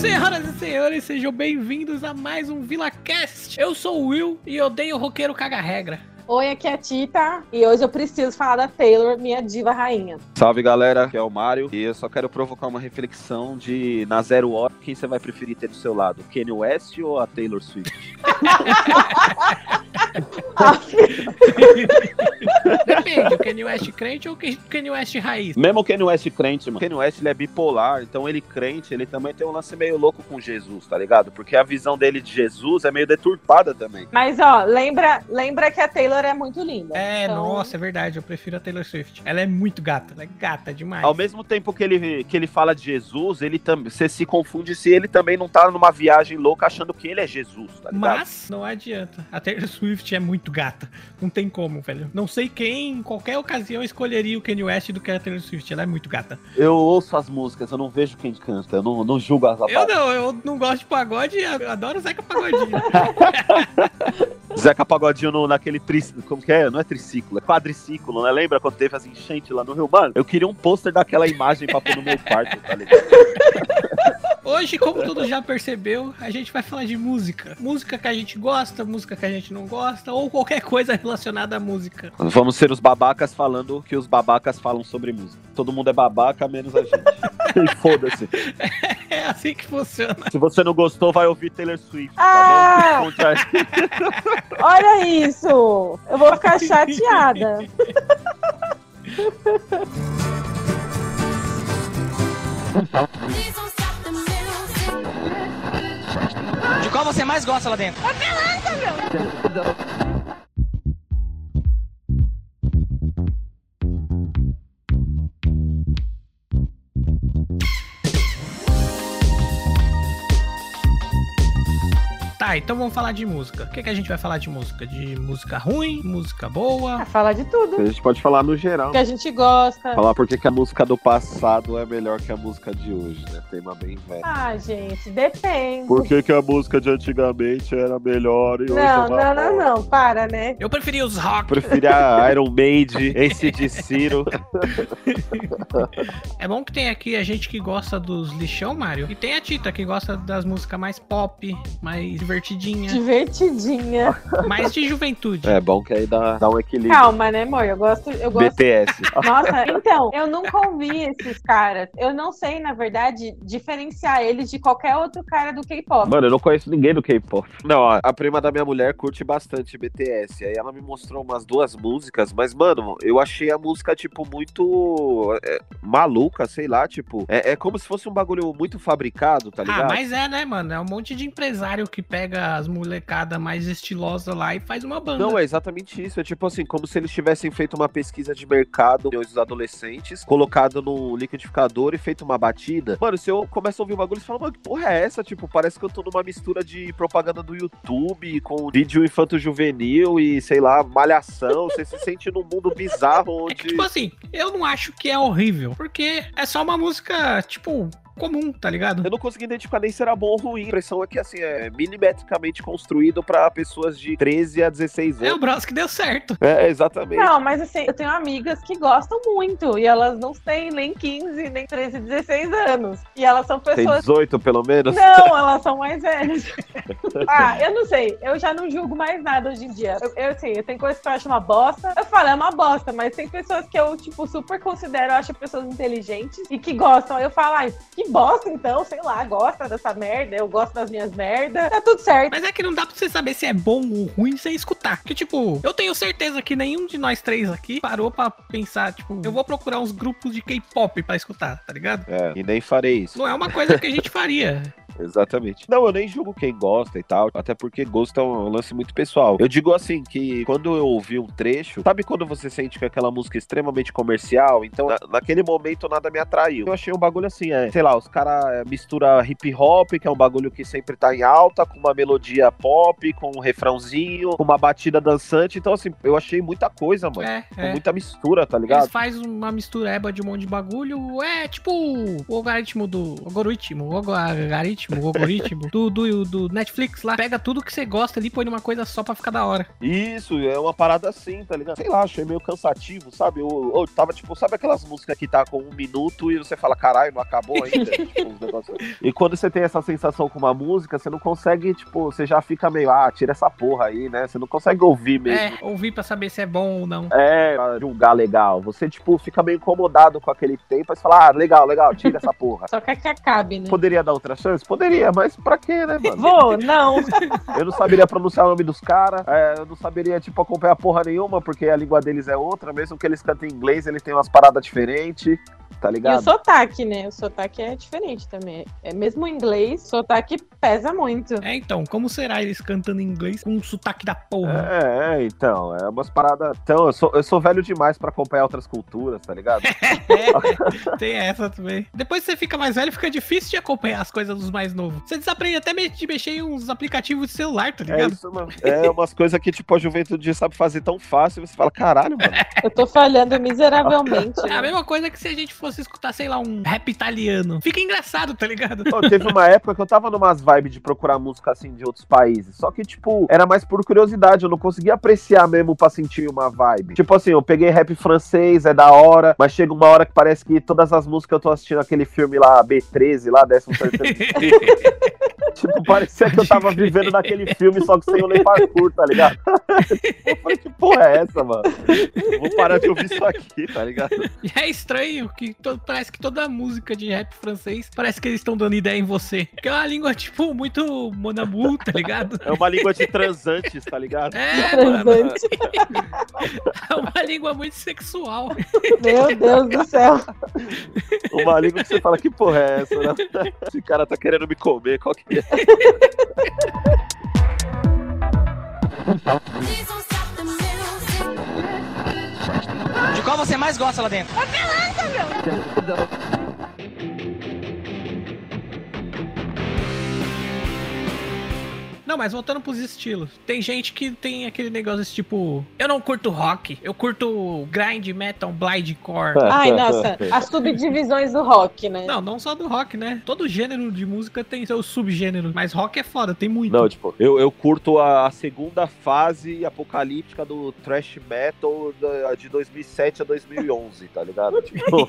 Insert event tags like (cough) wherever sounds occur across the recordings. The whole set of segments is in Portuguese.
Senhoras e senhores, sejam bem-vindos a mais um VilaCast. Eu sou o Will e odeio roqueiro caga-regra. Oi, aqui é a Tita e hoje eu preciso falar da Taylor, minha diva rainha. Salve galera, aqui é o Mário e eu só quero provocar uma reflexão de na zero hora quem você vai preferir ter do seu lado, Kanye West ou a Taylor Swift? (laughs) Depende, o Kanye West crente ou o Kanye West raiz? Mesmo o Kanye West crente, mano. O Kanye West ele é bipolar, então ele crente, ele também tem um lance meio louco com Jesus, tá ligado? Porque a visão dele de Jesus é meio deturpada também. Mas ó, lembra, lembra que a Taylor é muito linda. É, então... nossa, é verdade, eu prefiro a Taylor Swift. Ela é muito gata, ela é gata demais. Ao mesmo tempo que ele, que ele fala de Jesus, ele também, você se confunde se ele também não tá numa viagem louca achando que ele é Jesus, tá ligado? Mas não adianta. A Taylor Swift é muito gata. Não tem como, velho. Não sei quem, em qualquer ocasião, escolheria o Kanye West do que a Taylor Swift. Ela é muito gata. Eu ouço as músicas, eu não vejo quem canta, eu não, não julgo as Eu não, eu não gosto de pagode, eu adoro Zeca Pagodinho. (laughs) Zeca Pagodinho no, naquele tri, como que é? Não é triciclo, é quadriciclo, né? Lembra quando teve as enchentes lá no Rio? Mano, eu queria um pôster daquela imagem pra pôr no meu quarto, tá ligado? Hoje, como todo já percebeu, a gente vai falar de música. Música que a gente gosta, música que a gente não gosta, ou qualquer coisa relacionada à música. Vamos ser os babacas falando que os babacas falam sobre música. Todo mundo é babaca, menos a gente. (laughs) e foda-se. É assim que funciona. Se você não gostou, vai ouvir Taylor Swift, Ah! tá bom? (laughs) Olha isso! Eu vou ficar chateada. (laughs) De qual você mais gosta lá dentro? Tá, então vamos falar de música. O que, que a gente vai falar de música? De música ruim, música boa? Fala de tudo A gente pode falar no geral. que a gente gosta. Falar porque que a música do passado é melhor que a música de hoje, né? Tema bem velho. Ah, gente, depende. Por que, que a música de antigamente era melhor e hoje é Não, não, não, não, para, né? Eu preferi os rock. Preferia Iron Maiden, (laughs) esse de Ciro. É bom que tem aqui a gente que gosta dos lixão, Mário. E tem a Tita que gosta das músicas mais pop, mais divertidinha, Divertidinha. mais de juventude. É bom que aí dá, dá um equilíbrio. Calma, né, amor? Eu gosto, eu gosto. BTS. Nossa, então, eu nunca ouvi esses caras. Eu não sei, na verdade, diferenciar eles de qualquer outro cara do K-pop. Mano, eu não conheço ninguém do K-pop. Não, ó, a prima da minha mulher curte bastante BTS. Aí ela me mostrou umas duas músicas, mas, mano, eu achei a música, tipo, muito é, maluca, sei lá, tipo. É, é como se fosse um bagulho muito fabricado, tá ligado? Ah, mas é, né, mano? É um monte de empresário que pega as molecadas mais estilosas lá e faz uma banda. Não, é exatamente isso. É tipo assim, como se eles tivessem feito uma pesquisa de mercado dos adolescentes, colocado no liquidificador e feito uma batida. Mano, se eu começo a ouvir o bagulho, você fala, mano, que porra é essa? Tipo, parece que eu tô numa mistura de propaganda do YouTube com vídeo infanto-juvenil e, sei lá, malhação. Você se sente num mundo bizarro É que, onde. tipo assim, eu não acho que é horrível, porque é só uma música, tipo, comum, tá ligado? Eu não consegui identificar nem se era bom ou ruim. A impressão é que, assim, é milimetricamente construído pra pessoas de 13 a 16 É o anos. Bros que deu certo. É, exatamente. Não, mas assim, eu tenho amigas que gostam muito e elas não têm nem 15, nem 13, 16 anos. E elas são Tem pessoas. 18, pelo menos. Não, (laughs) elas são mais velhas. (laughs) ah, eu não sei. Eu já não julgo mais nada hoje em dia. Eu, eu assim, eu tenho coisas que eu acho uma bosta. Eu falo, é uma bosta, mas tem pessoas que eu, tipo, super considero, eu acho pessoas inteligentes e que gostam. Eu falo, ai, que bosta então, sei lá, gosta dessa merda, eu gosto das minhas merdas. Tá tudo certo. Mas é que não dá pra você saber se é bom ou ruim sem escutar. Porque, tipo, eu tenho certeza que nenhum de nós três aqui parou pra pensar, tipo, eu vou procurar uns grupos de K-pop pra escutar, tá ligado? É, e nem farei isso. Não é uma coisa que a gente faria. (laughs) Exatamente. Não, eu nem julgo quem gosta e tal, até porque gosto é um lance muito pessoal. Eu digo assim, que quando eu ouvi um trecho, sabe quando você sente que aquela música é extremamente comercial? Então, na- naquele momento, nada me atraiu. Eu achei um bagulho assim, é, sei lá, os caras mistura hip hop, que é um bagulho que sempre tá em alta, com uma melodia pop, com um refrãozinho, com uma batida dançante. Então, assim, eu achei muita coisa, mano. É, Com é. muita mistura, tá Eles ligado? fazem uma mistureba de um monte de bagulho. É tipo o algoritmo do. Algoritmo. O algoritmo algoritmo, o algoritmo do, do, do Netflix lá, pega tudo que você gosta ali e põe numa coisa só pra ficar da hora. Isso, é uma parada assim, tá ligado? Sei lá, achei meio cansativo, sabe? Eu, eu tava, tipo, sabe aquelas músicas que tá com um minuto e você fala, caralho, não acabou ainda? (laughs) Tipo, uns negócios assim. E quando você tem essa sensação com uma música, você não consegue, tipo, você já fica meio, ah, tira essa porra aí, né? Você não consegue ouvir mesmo. É, ouvir pra saber se é bom ou não. É, pra julgar legal. Você, tipo, fica meio incomodado com aquele tempo, aí você fala, ah, legal, legal, tira essa porra. Só quer que acabe, né? Poderia dar outra chance? Poderia, mas pra quê, né, mano? Vou, não. (laughs) Eu não saberia pronunciar o nome dos caras, é, eu não saberia, tipo, acompanhar porra nenhuma, porque a língua deles é outra, mesmo que eles cantem em inglês, eles têm umas paradas diferentes, tá E o ligado? sotaque, né? O sotaque é diferente também. É mesmo em inglês, sotaque pesa muito. É, então, como será eles cantando em inglês com um sotaque da porra? É, é, então, é umas paradas. Então, eu sou, eu sou velho demais pra acompanhar outras culturas, tá ligado? É, (laughs) (laughs) tem essa também. Depois que você fica mais velho, fica difícil de acompanhar as coisas dos mais novos. Você desaprende até de mexer em uns aplicativos de celular, tá É ligado? isso, mano. É umas coisas que, tipo, a juventude sabe fazer tão fácil, você fala, caralho, mano. Eu tô falhando miseravelmente. (laughs) É a né? mesma coisa que se a gente fosse escutar, sei lá, um rap italiano. Fica engraçado, tá ligado? Pô, teve uma época que eu tava numas vibes de procurar música assim de outros países. Só que, tipo, era mais por curiosidade. Eu não conseguia apreciar mesmo pra sentir uma vibe. Tipo assim, eu peguei rap francês, é da hora, mas chega uma hora que parece que todas as músicas eu tô assistindo aquele filme lá, B13, lá, 13 terceiro. (laughs) tipo, parecia que eu tava vivendo naquele filme, só que sem o Lei Parkour, tá ligado? eu falei, que porra é essa, mano? Eu vou parar de ouvir isso aqui, tá ligado? E é estranho que to- parece que toda música de rap francês parece que eles estão dando ideia em você. Porque é uma língua, tipo, muito monamu, tá ligado? É uma língua de transantes, tá ligado? É, mano. Transante. É uma língua muito sexual. Meu Deus do céu. Uma língua que você fala, que porra é essa, né? Esse cara tá querendo me comer, qual que é? De qual você mais gosta lá dentro? (laughs) Não, mas voltando pros estilos. Tem gente que tem aquele negócio tipo, eu não curto rock, eu curto grind metal, blindcore. (laughs) Ai, nossa, as subdivisões do rock, né? Não, não só do rock, né? Todo gênero de música tem seu subgênero, mas rock é foda, tem muito. Não, tipo, eu, eu curto a segunda fase apocalíptica do thrash metal de 2007 a 2011, tá ligado? (laughs) Tipo,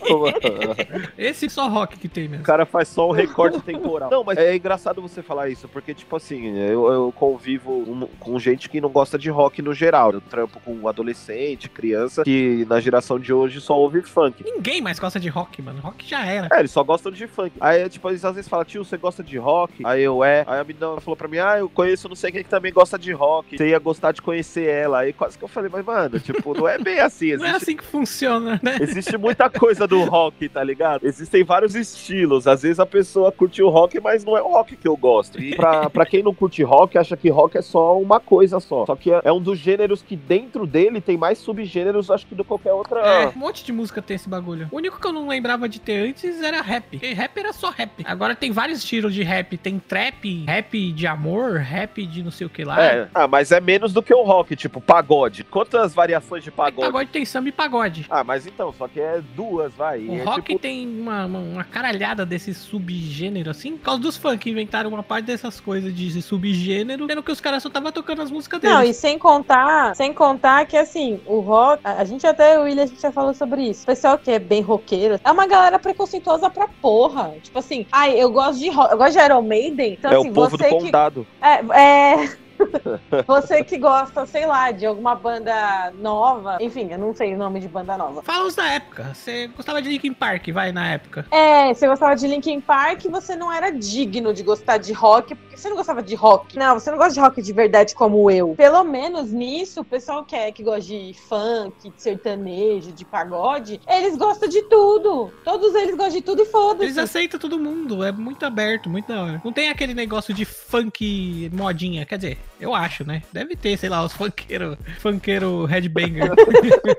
(laughs) Esse só rock que tem o mesmo. cara faz só um recorte temporal. Não, mas é engraçado você falar isso, porque, tipo assim, eu, eu convivo com gente que não gosta de rock no geral. Eu trampo com adolescente, criança, que na geração de hoje só ouve funk. Ninguém mais gosta de rock, mano. Rock já era. É, eles só gostam de funk. Aí, tipo, eles às vezes falam, tio, você gosta de rock? Aí eu, é. Aí a menina falou pra mim, ah, eu conheço não sei quem que também gosta de rock. Você ia gostar de conhecer ela. Aí quase que eu falei, mas, mano, tipo, não é bem assim. (laughs) Não é Existe, assim que funciona, né? existe muita coisa do rock, tá ligado? Existem vários estilos. Às vezes a pessoa curte o rock, mas não é o rock que eu gosto. E pra, pra quem não curte rock, acha que rock é só uma coisa só. Só que é, é um dos gêneros que dentro dele tem mais subgêneros, acho que do que qualquer outra. É, um monte de música tem esse bagulho. O único que eu não lembrava de ter antes era rap. Porque rap era só rap. Agora tem vários estilos de rap. Tem trap, rap de amor, rap de não sei o que lá. É, ah, mas é menos do que o rock, tipo, pagode. Quantas variações de pagode? Pagode tem samba e pagode. Ah, mas então, só que é duas, vai. O é rock tipo, tem uma, uma, uma caralhada desse subgênero, assim, por causa dos funk. Inventaram uma parte dessas coisas de subgênero, sendo que os caras só estavam tocando as músicas deles. Não, e sem contar, sem contar que assim, o rock, a a gente até, o William, a gente já falou sobre isso. O pessoal que é bem roqueiro, é uma galera preconceituosa pra porra. Tipo assim, ai, eu gosto de rock, eu gosto de Iron Maiden. Então, é assim, o povo do você que. condado. É, é... você que gosta, sei lá, de alguma banda nova. Enfim, eu não sei o nome de banda nova. Fala os da época. Você gostava de Linkin Park, vai, na época. É, você gostava de Linkin Park, você não era digno de gostar de rock, porque você não gostava de rock. Não, você não gosta de rock de verdade como eu. Pelo menos nisso, o pessoal que, é, que gosta de funk, de sertanejo, de pagode, eles gostam de tudo. Todos eles gostam de tudo e Eles foda-se. aceitam todo mundo, é muito aberto, muito da hora. Não tem aquele negócio de funk modinha, quer dizer, eu acho, né? Deve ter, sei lá, os funkeiros, funkeiro headbanger.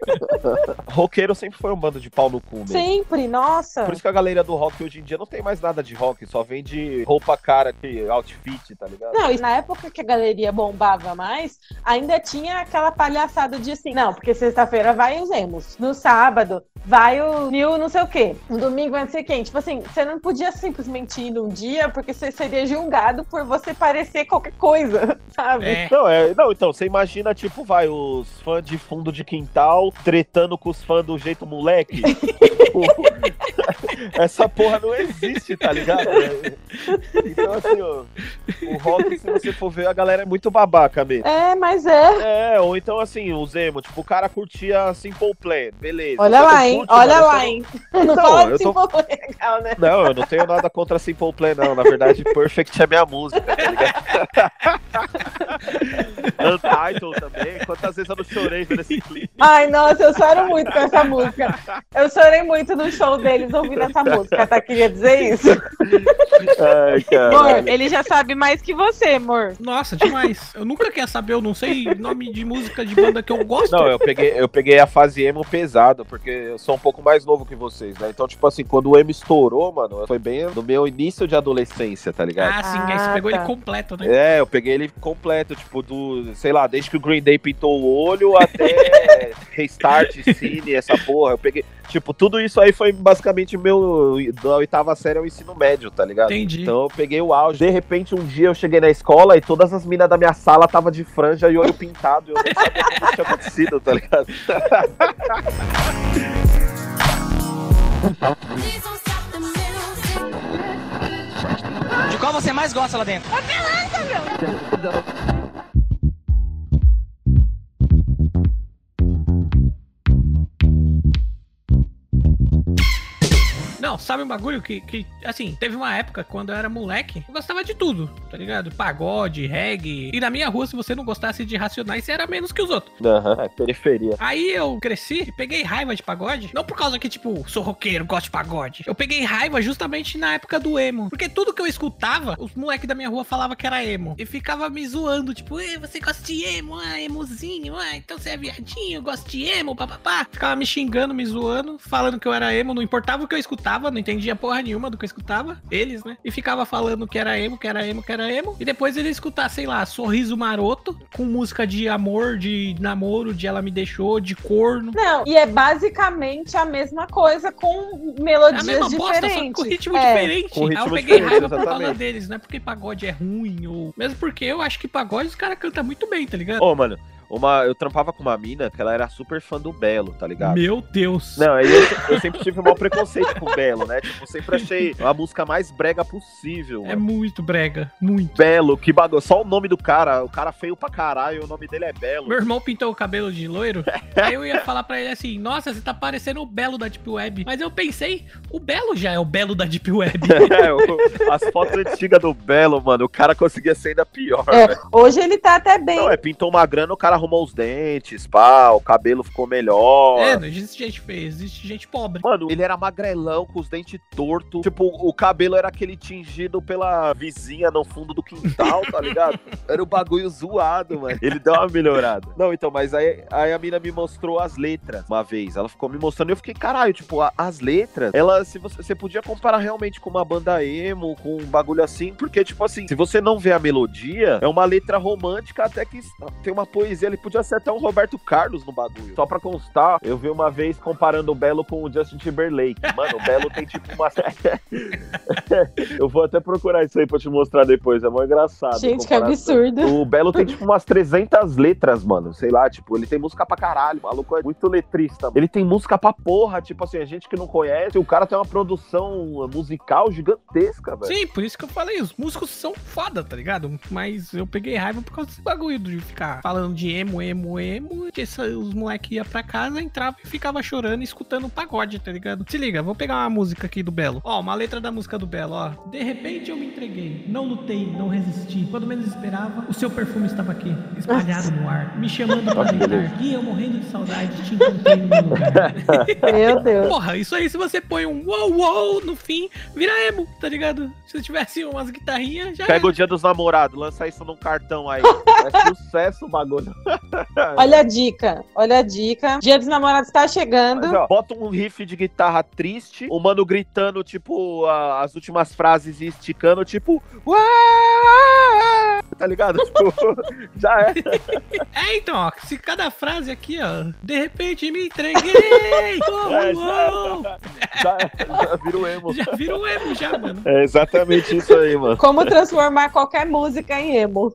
(laughs) Roqueiro sempre foi um bando de pau no cu mesmo. Sempre, nossa. Por isso que a galera do rock hoje em dia não tem mais nada de rock, só vende roupa cara, que outfit, tá ligado? Não, e na época que a galeria bombava mais, ainda tinha aquela palhaçada de assim, não, porque sexta-feira vai os emos. No sábado vai o Nil não sei o quê. No domingo vai não sei quem. Tipo assim, você não podia simplesmente ir num dia porque você seria julgado por você parecer qualquer coisa, (laughs) sabe? É. Não, é, não, então, você imagina, tipo, vai, os fãs de fundo de quintal tretando com os fãs do jeito moleque. (laughs) Tipo, Essa porra não existe, tá ligado? Então, assim, ó, o rock, se você for ver, a galera é muito babaca mesmo. É, mas é. É, ou então assim, o Zemo, tipo, o cara curtia Simple Plan, beleza. Olha lá, hein? curte, Olha lá, hein? Não fala tô- pô, legal, né? Não, eu não tenho nada contra Simple Plan, não. Na verdade, Perfect é minha música, tá ligado? (laughs) Untitled também. Quantas vezes eu não chorei vendo esse clipe? Ai, nossa, eu choro muito com essa música. Eu chorei muito no show deles ouvindo essa música, tá? Queria dizer isso. Ai, cara. Ele já sabe mais que você, amor. Nossa, demais. Eu nunca quero saber, eu não sei nome de música de banda que eu gosto. Não, eu peguei, eu peguei a fase emo pesado, porque eu sou um pouco mais novo que vocês, né? Então, tipo assim, quando o emo estourou, mano, foi bem no meu início de adolescência, tá ligado? Ah, sim, aí você Ah, pegou tá. ele completo, né? É, eu peguei ele completo, tipo, do, sei lá, desde que o Green Day pintou o olho até (laughs) Restart, Cine, essa porra. Eu peguei, tipo, tudo isso aí foi basicamente meu, da oitava série ao ensino médio, tá ligado? Entendi. Então eu peguei o auge. De repente, um dia eu cheguei na escola e todas as minas da minha sala tava de franja e olho pintado. E eu não sabia o que tinha acontecido, tá ligado? De qual você mais gosta lá dentro? Não, sabe um bagulho que, que, assim, teve uma época quando eu era moleque, eu gostava de tudo, tá ligado? Pagode, reggae. E na minha rua, se você não gostasse de Racionais, você era menos que os outros. Aham, é periferia. Aí eu cresci, peguei raiva de pagode. Não por causa que, tipo, sou roqueiro, gosto de pagode. Eu peguei raiva justamente na época do emo. Porque tudo que eu escutava, os moleques da minha rua falavam que era emo. E ficava me zoando, tipo, Ei, você gosta de emo? Ah, emozinho, ah, então você é viadinho, gosta de emo, papapá. Ficava me xingando, me zoando, falando que eu era emo. Não importava o que eu escutava, não entendia porra nenhuma do que eu escutava. Eles, né? E ficava falando que era emo, que era emo, que era emo. E depois ele escutar, sei lá, Sorriso Maroto, com música de amor, de namoro, de ela me deixou, de corno. Não, e é basicamente a mesma coisa com É a melodias mesma bosta, só que diferentes. com ritmo É. diferente. Com ritmo Aí eu peguei raiva por causa deles, não é porque pagode é ruim, ou. Mesmo porque eu acho que pagode os caras cantam muito bem, tá ligado? Ô, mano, uma, eu trampava com uma mina que ela era super fã do Belo, tá ligado? Meu Deus. Não, aí eu, eu sempre tive um mau preconceito com o Belo, né? Tipo, sempre achei a música mais brega possível. É mano. muito brega, muito. Belo, que bagulho. Só o nome do cara, o cara feio pra caralho, o nome dele é Belo. Meu irmão pintou o cabelo de loiro, (laughs) aí eu ia falar pra ele assim, nossa, você tá parecendo o Belo da Deep Web. Mas eu pensei, o Belo já é o Belo da Deep Web. (laughs) É, o- as fotos antigas do Belo, mano, o cara conseguia ser ainda pior, É, hoje ele tá até bem. Não, é, pintou uma grana, o cara arrumou os dentes, pá, o cabelo ficou melhor. é, não existe gente feia, existe gente pobre. Mano, ele era magrelão, com os dentes tortos. Tipo, o cabelo era aquele tingido pela vizinha no fundo do quintal, tá ligado? (laughs) Era o bagulho zoado, mano. Ele deu uma melhorada. Não, então, mas aí, aí a mina me mostrou as letras uma vez. Ela ficou me mostrando e eu fiquei, caralho, tipo, a- as letras, ela, se você, você podia comparar realmente com uma banda emo, com um bagulho assim, porque, tipo assim, se você não vê a melodia, é uma letra romântica, até que tem uma poesia, ele podia ser até um Roberto Carlos no bagulho. Só pra constar, eu vi uma vez comparando o Belo com o Justin Timberlake. Mano, o Belo tem tipo uma. (laughs) eu vou até procurar isso aí pra te mostrar depois, é mó engraçado. Gente, que absurdo. O Belo tem tipo umas 300 letras, mano. Sei lá, tipo, ele tem música pra caralho. O maluco é muito letrista. Ele tem música pra porra, tipo assim, a gente que não conhece, o cara tem uma produção musical gigantesca, velho. Sim, por isso que eu falei, os músicos são foda, tá ligado? Mas eu peguei raiva por causa desse bagulho de ficar falando de emo, emo, emo. Que os moleques iam pra casa, entravam e ficava chorando escutando pagode, tá ligado? Se liga, vou pegar uma música aqui do Belo. Ó, uma letra da música do Belo, ó. De repente eu me entreguei, não lutei, não resisti. Quando menos esperava, o seu perfume estava aqui, espalhado no ar, me chamando pra deitar. E eu morrendo de saudade, te encontrei no meu lugar. (laughs) Meu Deus. Porra, isso aí se você põe um wow wow no fim, vira emo, tá ligado? Se tivesse umas guitarrinhas, já Pega o dia dos namorados, lança isso num cartão aí. (laughs) É sucesso o bagulho. Olha a dica, olha a dica. Dia dos namorados tá chegando. Mas, ó, bota um riff de guitarra triste, o mano gritando, tipo, a- as últimas frases e esticando, tipo. "Uá!" Tá ligado? (laughs) Tipo, já é. É, então, ó, se cada frase aqui, ó, de repente me entreguei! (laughs) Oh, É, uou! Já, é, já vira o emo. Já vira um emo já, mano. É exatamente isso aí, mano. Como transformar qualquer música em emo.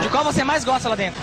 De qual você mais gosta lá dentro?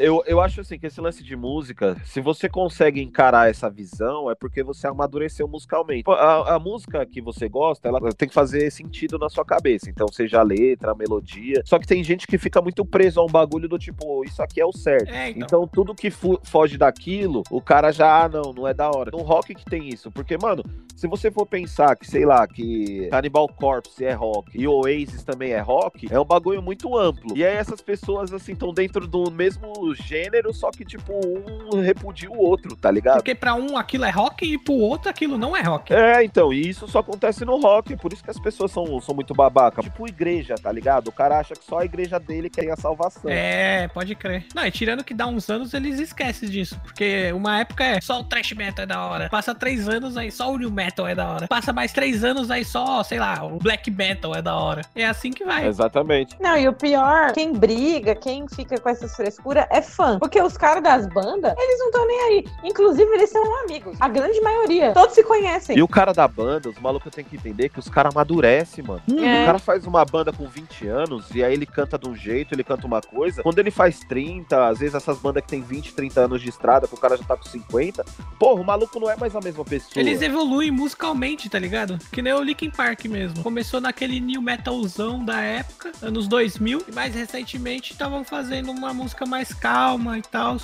Eu, eu acho assim que esse lance de música, se você consegue encarar essa visão, é porque você amadureceu musicalmente. A, a música que você gosta, ela tem que fazer sentido na sua cabeça. Então, seja a letra, a melodia. Só que tem gente que fica muito preso a um bagulho do tipo, isso aqui é o certo. É, então. Então, tudo que foge daquilo, o cara já, ah, não, não é da hora. No rock que tem isso. Porque, mano, se você for pensar que, sei lá, que Cannibal Corpse é rock e Oasis também é rock, é um bagulho muito amplo. E aí essas pessoas, assim, estão dentro do mesmo gênero, só que, tipo, um repudia o outro, tá ligado? Porque pra um aquilo é rock e pro outro aquilo não é rock. É, então, e isso só acontece no rock, por isso que as pessoas são, são muito babaca. Tipo igreja, tá ligado? O cara acha que só a igreja dele que tem a salvação. É, pode crer. Não, e tirando que dá uns anos, eles esquecem disso. Porque uma época é só o trash metal é da hora. Passa três anos, aí só o new metal é da hora. Passa mais três anos, aí só, sei lá, o black metal é da hora. É assim que vai. Exatamente. Não, e o pior, quem briga, quem fica com essas frescuras é fã. Porque os caras das bandas, eles não estão nem aí. Inclusive, eles são amigos. A grande maioria. Todos se conhecem. E o cara da banda, os malucos têm que entender que os caras amadurecem, mano. É. O cara faz uma banda com 20 anos e aí ele canta de um jeito, ele canta uma coisa. Quando ele faz 30, às vezes essas bandas que tem 20, 30 anos de estrada, que o cara já tá com 50, porra, o maluco não é mais a mesma pessoa. Eles evoluem musicalmente, tá ligado? Que nem o Linkin Park mesmo. Começou naquele new metalzão da época, anos 2000, e mais recentemente estavam fazendo uma música mais calma e tal.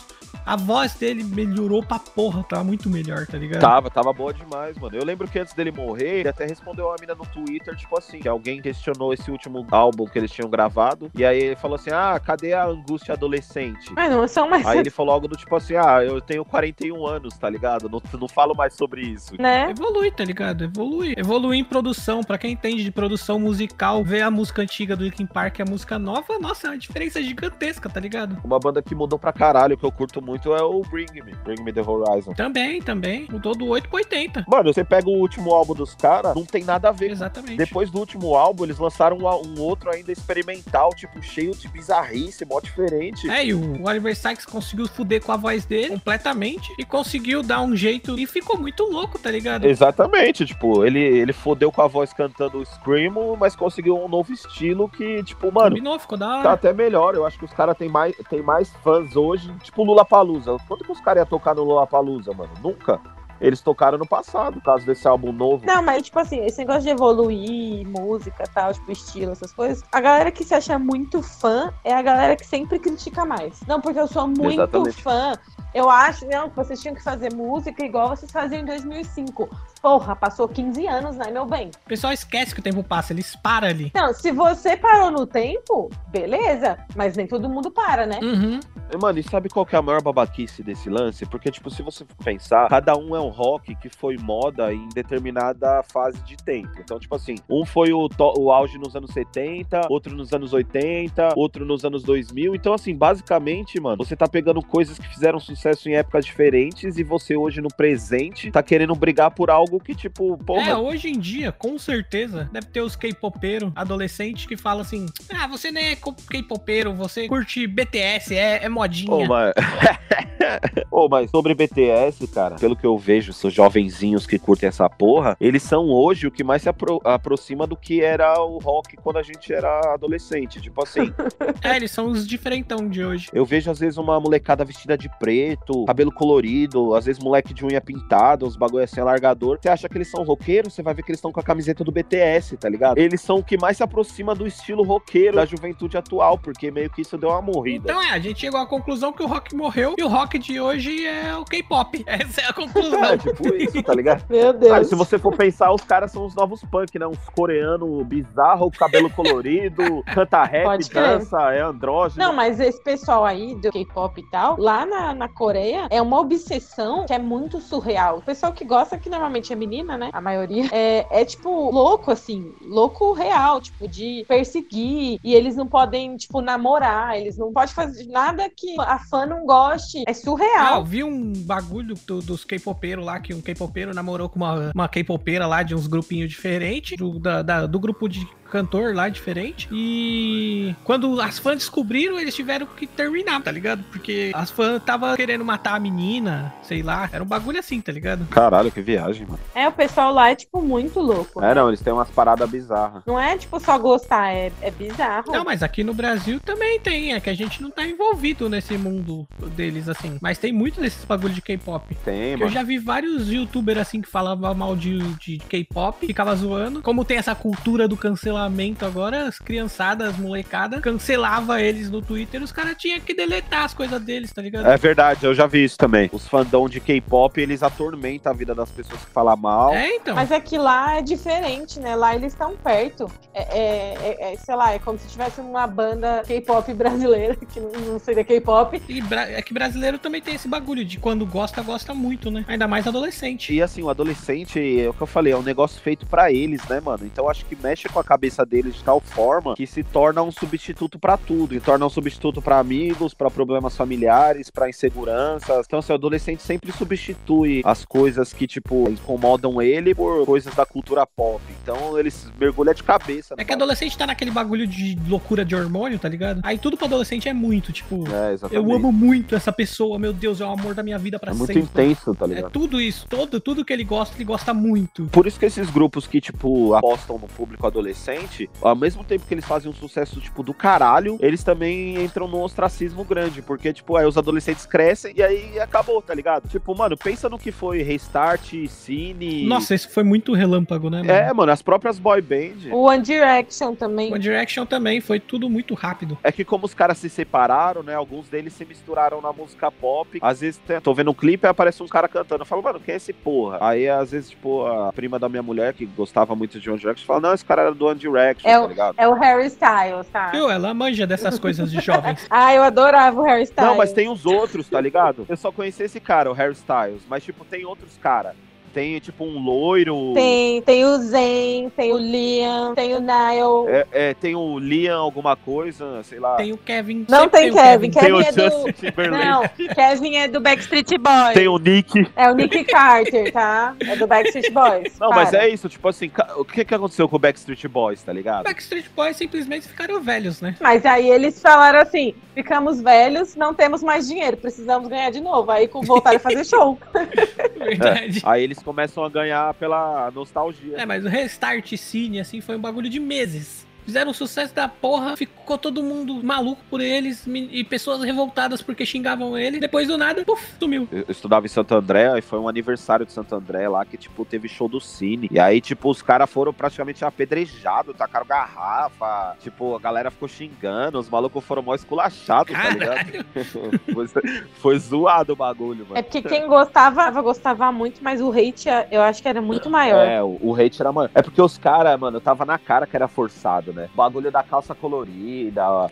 A voz dele melhorou pra porra, tá muito melhor, tá ligado? Tava, tava boa demais, mano. Eu lembro que antes dele morrer, ele até respondeu uma mina no Twitter, tipo assim, que alguém questionou esse último álbum que eles tinham gravado, e aí ele falou assim, ah, cadê a angústia adolescente? Mas não são mais. Aí ele falou algo do tipo assim, ah, eu tenho 41 anos, tá ligado? Não, não falo mais sobre isso. Né? Evolui, tá ligado? Evolui. Evolui em produção. Pra quem entende de produção musical, ver a música antiga do Linkin Park e a música nova, nossa, é uma diferença gigantesca, tá ligado? Uma banda que mudou pra caralho, que eu curto muito, é o Bring Me, Bring Me The Horizon. Também, também. Mudou do 8 pro 80. Mano, você pega o último álbum dos caras, não tem nada a ver. Exatamente. Depois do último álbum, eles lançaram um, um outro ainda experimental, tipo, cheio de bizarrice, mó diferente. É, e o Oliver Sykes conseguiu fuder com a voz dele completamente e conseguiu dar um jeito e ficou muito louco, tá ligado? Exatamente, tipo, ele, ele fodeu com a voz cantando Screamo, mas conseguiu um novo estilo que, tipo, mano, Combinou, ficou da tá hora. até melhor. Eu acho que os caras têm mais, tem mais fãs hoje, tipo Lula Palusa. Quando que os caras iam tocar no Lula Palusa, mano? Nunca. Eles tocaram no passado, por causa desse álbum novo. Não, mas tipo assim, esse negócio de evoluir, música tal, tipo, estilo, essas coisas, a galera que se acha muito fã é a galera que sempre critica mais. Não, porque eu sou muito Exatamente. fã. Eu acho, não, que vocês tinham que fazer música igual vocês faziam em 2005. Porra, passou 15 anos, né, meu bem? O pessoal esquece que o tempo passa, eles param ali. Não, se você parou no tempo, beleza, mas nem todo mundo para, né? Uhum. E, Mano, e sabe qual que é a maior babaquice desse lance? Porque, tipo, se você pensar, cada um é um rock que foi moda em determinada fase de tempo. Então, tipo assim, um foi o, to- o auge nos anos 70, outro nos anos 80, outro nos anos 2000. Então, assim, basicamente, mano, você tá pegando coisas que fizeram sucesso em épocas diferentes e você hoje no presente tá querendo brigar por algo que, tipo, porra. É, hoje em dia, com certeza, deve ter os K-popeiros adolescentes que falam assim: Ah, você nem é K-popeiro, você curte BTS, é, é modinha. Ô, mas... (laughs) Ô, mas sobre BTS, cara, pelo que eu vejo, esses jovenzinhos que curtem essa porra, eles são hoje o que mais se apro- aproxima do que era o rock quando a gente era adolescente. Tipo assim, (laughs) É, eles são os diferentão de hoje. eu vejo às vezes uma molecada vestida de preto, cabelo colorido, às vezes moleque de unha pintada, uns bagulho assim, alargador. Você acha que eles são roqueiros, você vai ver que eles estão com a camiseta do BTS, tá ligado? Eles são o que mais se aproxima do estilo roqueiro da juventude atual, porque meio que isso deu uma morrida. Então é, a gente chegou à conclusão que o rock morreu e o rock de hoje é o K-pop. (laughs) Essa é a conclusão. É, tipo isso, tá ligado? (laughs) Meu Deus. se você for pensar, os caras são os novos punk, né? Uns coreanos bizarros, cabelo colorido, (laughs) canta rap, Pode crer. dança, é andrógeno. Não, mas esse pessoal aí do K-pop e tal, lá na, na Coreia, é uma obsessão que é muito surreal. O pessoal que gosta, que normalmente é menina, né? A maioria, é, é tipo louco, assim, louco real, tipo, de perseguir. E eles não podem, tipo, namorar, eles não podem fazer nada que a fã não goste. É Ah, eu surreal. vi um bagulho do- dos K-popeiros lá, que um K-popeiro namorou com uma, uma K-popeira lá de uns grupinhos diferentes, do, da- da- do grupo de cantor lá diferente. E quando as fãs descobriram, eles tiveram que terminar, tá ligado? Porque as fãs tava querendo matar a menina, sei lá. Era um bagulho assim, tá ligado? Caralho, que viagem, mano. É, o pessoal lá é, tipo, muito louco. É, não, eles têm umas paradas bizarras. Não é, tipo, só gostar, é, é bizarro. Não, mas aqui no Brasil também tem, é que a gente não tá envolvido nesse mundo deles, assim. Mas tem muito desses bagulho de K-pop. Tem, Eu mano. já vi vários youtubers assim que falavam mal de, de K-pop, ficava zoando. Como tem essa cultura do cancelamento agora, as criançadas, as molecadas, cancelava eles no Twitter, os caras tinham que deletar as coisas deles, tá ligado? É verdade, eu já vi isso também. Os fandom de K-pop, eles atormentam a vida das pessoas que falam mal. É, então. Mas é que lá é diferente, né? Lá eles estão perto. É, é- é- é, sei lá, é como se tivesse uma banda K-pop brasileira, (laughs) que não, da K-pop. E é que brasileiro também tem esse bagulho de quando gosta, gosta muito, né? Ainda mais adolescente. E assim, o adolescente, é o que eu falei, é um negócio feito pra eles, né, mano? Então acho que mexe com a cabeça deles de tal forma que se torna um substituto pra tudo. E torna um substituto pra amigos, pra problemas familiares, pra inseguranças. Então, assim, o adolescente sempre substitui as coisas que, tipo, incomodam ele por coisas da cultura pop. Então eles mergulham de cabeça. É que adolescente tá naquele bagulho de loucura de hormônio, tá ligado? Aí tudo pra adolescente é muito, tipo, É, eu amo muito essa pessoa, meu Deus, é o amor da minha vida pra É muito sempre. intenso, tá É ligado? tudo isso, todo, tudo que ele gosta, ele gosta muito. Por isso que esses grupos que, tipo, apostam no público adolescente, ao mesmo tempo que eles fazem um sucesso, tipo, do caralho, eles também entram num ostracismo grande. Porque, tipo, aí os adolescentes crescem e aí acabou, tá ligado? Tipo, mano, pensa no que foi Restart, Cine. Nossa, isso foi muito relâmpago, né, mano? É, mano, as próprias boy band. O One Direction também. One Direction também, foi tudo muito rápido. É que como os caras se separaram, né? Alguns deles se misturaram na música pop. Às vezes tem- tô vendo um clipe e aparece uns caras cantando. Eu falo, mano, quem é esse porra? Aí, às vezes, tipo, a prima da minha mulher, que gostava muito de One Direction, fala, não, esse cara era do One Direction, É tá o- ligado? É o Harry Styles, tá? Viu? Ela manja dessas coisas de jovens. (laughs) Ah, eu adorava o Harry Styles. Não, mas tem os outros, tá ligado? Eu só conheci esse cara, o Harry Styles. Mas, tipo, tem outros caras. Tem, tipo, um loiro. Tem, tem o Zen, tem o Liam, tem o Niall. É, é, tem o Liam alguma coisa, sei lá. Tem o Kevin. Não tem o Kevin, Tem Kevin o é do. Justin Timberlake. Não, Kevin é do Backstreet Boys. Tem o Nick. É o Nick Carter, tá? É do Backstreet Boys. Não, Para. mas é isso, tipo assim, o que que aconteceu com o Backstreet Boys, tá ligado? Backstreet Boys simplesmente ficaram velhos, né? Mas aí eles falaram assim: ficamos velhos, não temos mais dinheiro, precisamos ganhar de novo. Aí voltaram a fazer show. (laughs) Verdade. Aí eles começam a ganhar pela nostalgia. É, mas o Restart Cine, assim, foi um bagulho de meses. Fizeram um sucesso da porra, ficou todo mundo maluco por eles e pessoas revoltadas porque xingavam ele. Depois do nada, puf, sumiu. Eu eu estudava em Santo André e foi um aniversário de Santo André lá que, tipo, teve show do Cine. E aí, tipo, os caras foram praticamente apedrejados, tacaram garrafa. Tipo, a galera ficou xingando, os malucos foram mó esculachados, tá ligado? (laughs) foi, foi zoado o bagulho, É mano. porque quem gostava, gostava muito, mas o hate eu acho que era muito maior. É, o, o hate era, mano. É porque os caras, mano, tava na cara que era forçado, né? O bagulho da calça colorida,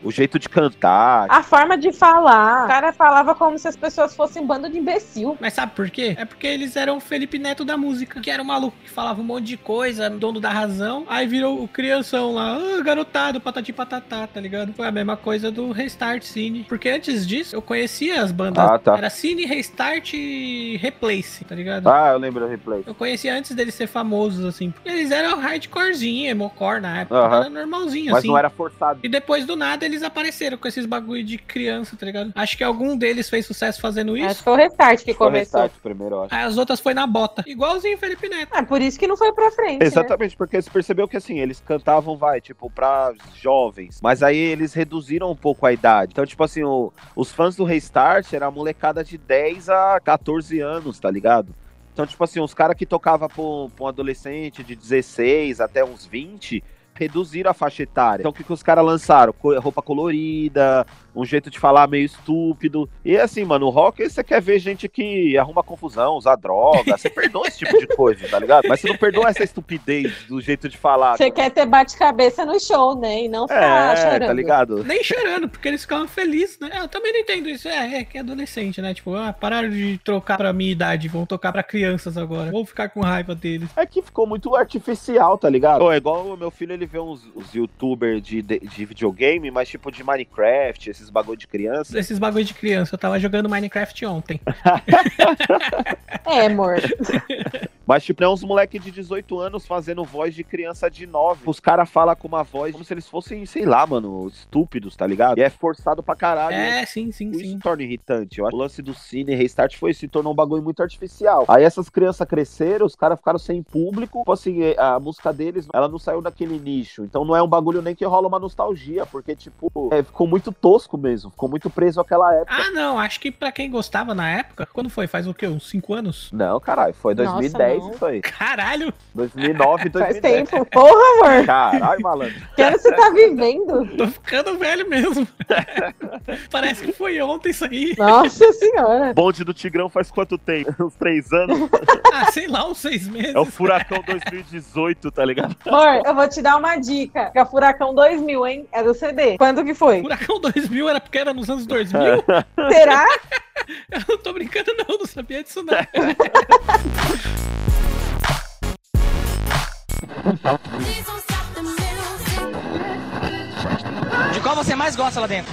o jeito de cantar. A forma de falar. O cara falava como se as pessoas fossem um bando de imbecil. Mas sabe por quê? É porque eles eram o Felipe Neto da música, que era um maluco que falava um monte de coisa, dono da razão. Aí virou o crianção lá, ah, garotado, patati patatá, tá ligado? Foi a mesma coisa do Restart Cine. Porque antes disso, eu conhecia as bandas. Ah, tá. Era Cine, Restart e Replace, tá ligado? Ah, eu lembro do replay. Eu conhecia antes deles ser famosos, assim. Eles eram hardcorezinho, emocore na época. Era normalzinho, Mas assim. não era forçado. E depois do nada eles apareceram com esses bagulho de criança, tá ligado? Acho que algum deles fez sucesso fazendo Acho isso. que foi o restart que Foi o começou. restart primeiro, acho. Aí as outras foi na bota. Igualzinho o Felipe Neto. É por isso que não foi pra frente. né? Exatamente, porque você percebeu que assim, eles cantavam, vai, tipo, pra jovens. Mas aí eles reduziram um pouco a idade. Então, tipo assim, o- os fãs do Restart era a molecada de 10 a 14 anos, tá ligado? Então, tipo assim, os caras que tocavam um, pra um adolescente de 16 até uns 20 reduziram a faixa etária. Então, o que, que os caras lançaram? Roupa colorida, um jeito de falar meio estúpido. E assim, mano, o rock, você quer ver gente que arruma confusão, usa droga. Você perdoa esse tipo de coisa, tá ligado? Mas você não perdoa essa estupidez do jeito de falar. Você quer ter bate-cabeça no show, né? E não ficar É, chorando. tá ligado? Nem chorando, porque eles ficavam felizes, né? Eu também não entendo isso. É, é que é adolescente, né? Tipo, ah, pararam de trocar pra minha idade, vão tocar pra crianças agora. Vou ficar com raiva deles. É que ficou muito artificial, tá ligado? Pô, é igual o meu filho, ele vê uns, uns youtubers de, de, de videogame, mas tipo de Minecraft, esses bagulho de criança. Esses bagulho de criança. Eu tava jogando Minecraft ontem. (laughs) (laughs) É, amor. Mas, tipo, é uns moleque de 18 anos fazendo voz de criança de 9. Os caras falam com uma voz como se eles fossem, sei lá, mano, estúpidos, tá ligado? E é forçado pra caralho. É, sim, sim, Isso sim. torna irritante. O lance do cine restart foi isso, se tornou um bagulho muito artificial. Aí essas crianças cresceram, os caras ficaram sem público. Tipo assim, a música deles, ela não saiu daquele nicho. Então não é um bagulho nem que rola uma nostalgia, porque, tipo, é, ficou muito tosco mesmo. Ficou muito preso àquela época. Ah, não, acho que pra quem gostava na época, quando foi? Faz o quê? Uns 5 anos? Não, caralho, foi Nossa, 2010 não. isso aí. Caralho! 2009, Faz 2010. tempo. Porra, amor. Caralho, malandro. Que ano você tá vivendo? Tô ficando velho mesmo. (laughs) Parece que foi ontem isso aí. Nossa senhora. Bonde do Tigrão faz quanto tempo? (laughs) Uns três anos? Ah, sei lá, uns seis meses. É o Furacão 2018, tá ligado? Amor, eu vou te dar uma dica. Que é o Furacão 2000, hein? É do CD. Quando que foi? Furacão 2000 era porque era nos anos 2000? (laughs) Será? Eu não tô brincando, não, não sabia disso, não. De qual você mais gosta lá dentro?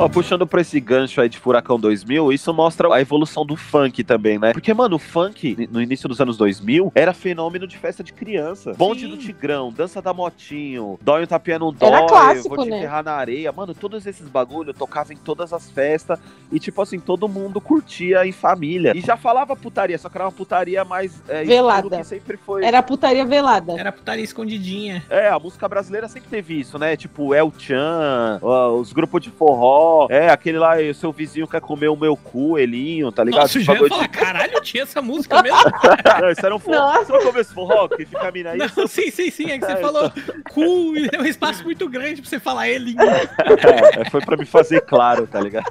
Ó, puxando pra esse gancho aí de Furacão 2000, isso mostra a evolução do funk também, né? Porque, mano, o funk, no início dos anos 2000, era fenômeno de festa de criança. Bonde Sim. do Tigrão, Dança da Motinho, Dói um Tapinha não dói, Era clássico, Vou te né? enterrar na areia. Mano, todos esses bagulho tocava em todas as festas e, tipo assim, todo mundo curtia em família. E já falava putaria, só que era uma putaria mais... É, Velada. que sempre foi... Era putaria velada. Era putaria escondidinha. É, a música brasileira sempre teve isso, né? Tipo, El Chan, os grupos de forró. É, aquele lá, o seu vizinho quer comer o meu cu, Elinho, tá ligado? Nossa, eu ia bagulho falar, (laughs) caralho, tinha essa música mesmo? de- (laughs) Não, isso era um forró. Você não comeu esse forró? Que fica a mina aí? Não, sim, sim, sim. É que você (laughs) É, falou cu e é um espaço muito grande pra você falar ele. É, foi pra me fazer claro, tá ligado?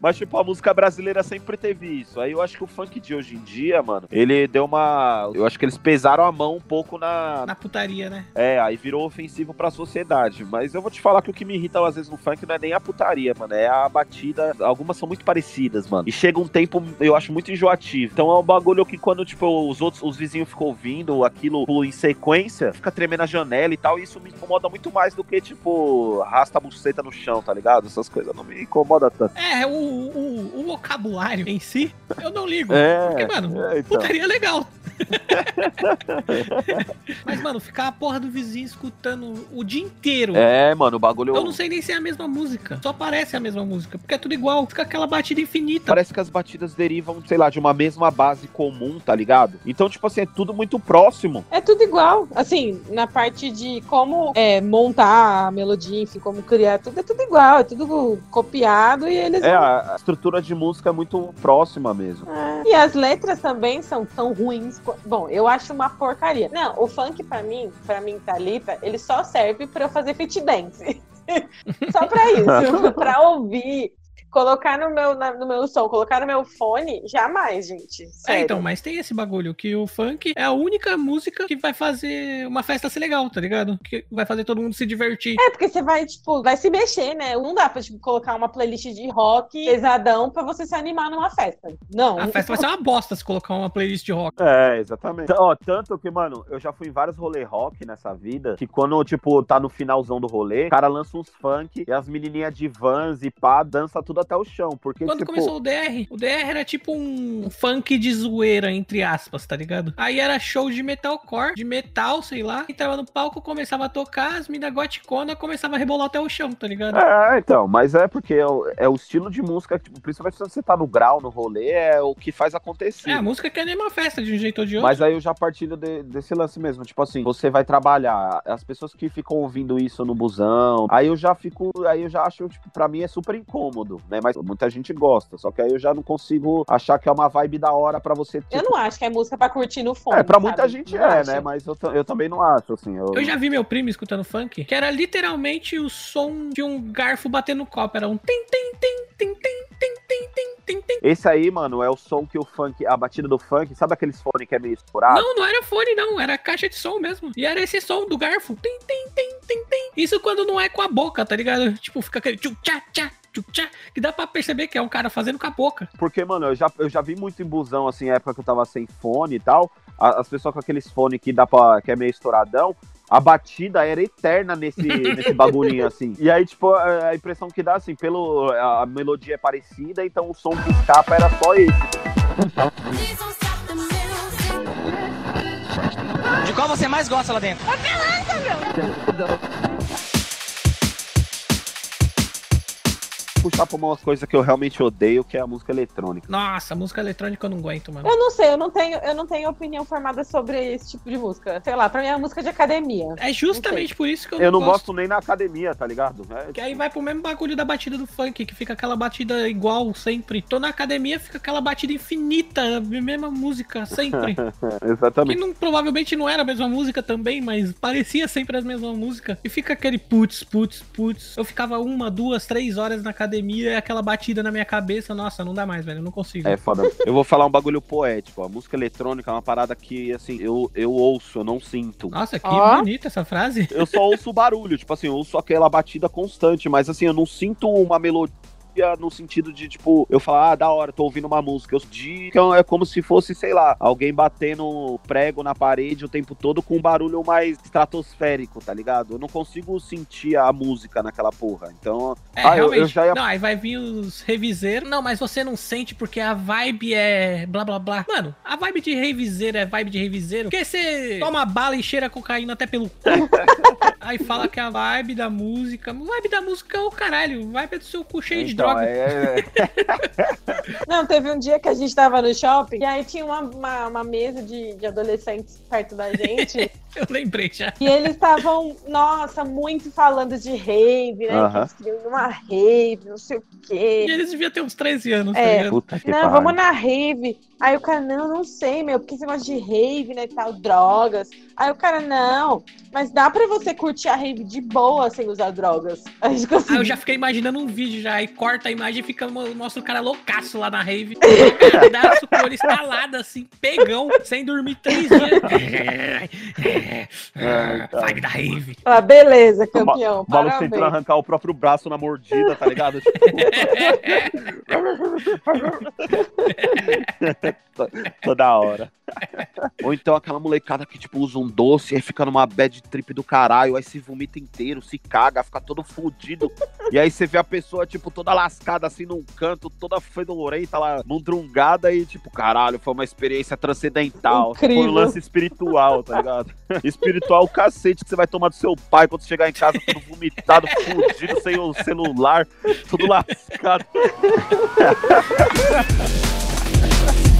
Mas, tipo, a música brasileira sempre teve isso. Aí eu acho que o funk de hoje em dia, mano, ele deu uma. Eu acho que eles pesaram a mão um pouco na. Na putaria, né? É, aí virou ofensivo pra sociedade. Mas eu vou te falar que o que me irrita às vezes no funk não é nem a putaria, mano. É a batida. Algumas são muito parecidas, mano. E chega um tempo, eu acho muito enjoativo. Então é um bagulho que quando, tipo, os outros, os vizinhos ficam ouvindo aquilo em sequência, fica tremendo a janela e tal. E isso me incomoda muito mais do que, tipo, arrasta a buceta no chão, tá ligado? Essas coisas não me incomodam tanto. É, o, o, o vocabulário em si, eu não ligo. É, Porque, mano, é, então. putaria legal. Mas, mano, ficar a porra do vizinho escutando o dia inteiro. É, mano, o bagulho. Eu não sei nem se é a mesma música. Só parece a mesma música. Porque é tudo igual. Fica aquela batida infinita. Parece que as batidas derivam, sei lá, de uma mesma base comum, tá ligado? Então, tipo assim, é tudo muito próximo. É tudo igual. Assim, na parte de como é, montar a melodia, enfim, como criar, tudo é tudo igual. É tudo copiado e eles. É, a a estrutura de música é muito próxima mesmo. É. E as letras também são tão ruins. Bom, eu acho uma porcaria. Não, o funk pra mim, pra mim, Thalita, ele só serve pra eu fazer fit dance. (laughs) só pra isso. (laughs) pra ouvir. Colocar no meu, na- no meu som, colocar no meu fone, jamais, gente. É, Sério. então, mas tem esse bagulho que o funk é a única música que vai fazer uma festa ser legal, tá ligado? Que vai fazer todo mundo se divertir. É, porque você vai, tipo, vai se mexer, né? Não dá pra, tipo, colocar uma playlist de rock pesadão pra você se animar numa festa. Não. A festa vai ser uma bosta se colocar uma playlist de rock. É, exatamente. Ó, tanto que, mano, eu já fui em vários rolê rock nessa vida, que quando, tipo, tá no finalzão do rolê, o cara lança uns funk e as menininhas de vans e pá, dança tudo até o chão. Porque, Quando tipo, começou o DR, o DR era tipo um funk de zoeira, entre aspas, tá ligado? Aí era show de metalcore, de metal, sei lá. Entrava no palco, começava a tocar, as mina goticona começava a rebolar até o chão, tá ligado? É, então, mas é porque é o, é o estilo de música, tipo, principalmente se você tá no grau, no rolê, é o que faz acontecer. É, a música que anima a festa de um jeito ou de outro. Mas aí eu já partilho de- desse lance mesmo. Tipo assim, você vai trabalhar, as pessoas que ficam ouvindo isso no busão, aí eu já fico, aí eu já acho, tipo, pra mim é super incômodo, né? Mas muita gente gosta, só que aí eu já não consigo achar que é uma vibe da hora para você. Tipo... Eu não acho que é música para curtir no fone. É, pra sabe? muita gente não é, né? Mas eu, eu também não acho, assim. Eu... eu já vi meu primo escutando funk, que era literalmente o som de um garfo batendo no copo. Era um tem, tem, tem, tem, tem, tem, tem, tem. Esse aí, mano, é o som que o funk, a batida do funk, sabe aqueles fone que é meio estourado? Não, não era fone, não, era caixa de som mesmo. E era esse som do garfo. Tem tem tem tem tem. Isso quando não é com a boca, tá ligado? Tipo, fica aquele tchum, tchá, tchá, que dá pra perceber que é um cara fazendo com a boca. Porque, mano, eu já, eu já vi muito em busão, assim, época que eu tava sem fone e tal. a- As pessoas com aqueles fones que dá pra. que é meio estouradão. A batida era eterna nesse, (laughs) nesse bagulhinho, assim. E aí, tipo, a a impressão que dá, assim, pelo. A melodia é parecida, então o som que escapa era só esse. De qual você mais gosta lá dentro? Puxar pra umas coisas que eu realmente odeio, que é a música eletrônica. Nossa, música eletrônica eu não aguento, mano. Eu não sei, eu não tenho, eu não tenho opinião formada sobre esse tipo de música. Sei lá, pra mim é música de academia. É justamente por isso que eu, Eu não gosto nem na academia, tá ligado? É, Que aí vai pro mesmo bagulho da batida do funk, que fica aquela batida igual sempre. Tô na academia, fica aquela batida infinita, a mesma música sempre. (laughs) Que exatamente. não, provavelmente não era a mesma música também, mas parecia sempre as mesmas músicas. E fica aquele putz, putz, putz. Eu ficava uma, duas, três horas na academia e aquela batida na minha cabeça. Nossa, não dá mais, velho. Eu não consigo. É foda. Eu vou falar um bagulho poético. A música eletrônica é uma parada que, assim, eu, eu ouço, eu não sinto. Nossa, que Ó. bonita essa frase. Eu só ouço o barulho, tipo assim, eu ouço aquela batida constante, mas assim, eu não sinto uma melodia no sentido de, tipo, eu falar, ah, da hora, tô ouvindo uma música. Eu de então é como se fosse, sei lá, alguém batendo prego na parede o tempo todo com um barulho mais estratosférico, tá ligado? Eu não consigo sentir a música naquela porra. Então, É, Ah, eu- realmente. eu já ia- Não, aí vai vir os reviseiros. Não, mas você não sente porque a vibe é blá blá blá. Mano, a vibe de reviseiro é vibe de reviseiro. Porque você toma bala e cheira cocaína até pelo cu. (laughs) aí fala que a vibe da música. A vibe da música é o caralho. Vibe é do seu cu cheio de então droga. é. (laughs) Não, teve um dia que a gente tava no shopping e aí tinha uma, uma, uma mesa de, de adolescentes perto da gente (laughs) Eu lembrei já. e eles estavam, nossa, muito falando de rave, né? Aham. Que eles queriam ir numa rave, não sei o E quê. eles deviam ter uns 13 anos, tá É. ligado? Puta que Não, vamos na rave. Aí o cara, não, não sei, meu, porque você gosta de rave, né, e tal, drogas. Aí o cara, não, mas dá pra você curtir a rave de boa sem usar drogas. (laughs) Aí a gente ficou assim, Aí eu já fiquei imaginando um vídeo já, aí corta a imagem e fica, mostra o cara loucaço lá na rave. Pedaço (laughs) com o olho estalado, assim, pegão, sem dormir três dias. (laughs) então. Vibe da rave. ah, beleza, campeão, O maluco tentando arrancar o próprio braço na mordida, tá ligado? Toda hora. Ou então aquela molecada que, tipo, usa um doce, aí fica numa bad trip do caralho, aí se vomita inteiro, se caga, fica todo fudido. E aí você vê a pessoa, tipo, toda lascada assim num canto, toda fedorenta lá, mundrungada e, tipo, caralho, foi uma experiência transcendental. Foi Incrível. um lance espiritual, tá ligado? espiritual o cacete que você vai tomar do seu pai quando chegar em casa todo vomitado, fudido, sem o celular, tudo lascado. (laughs)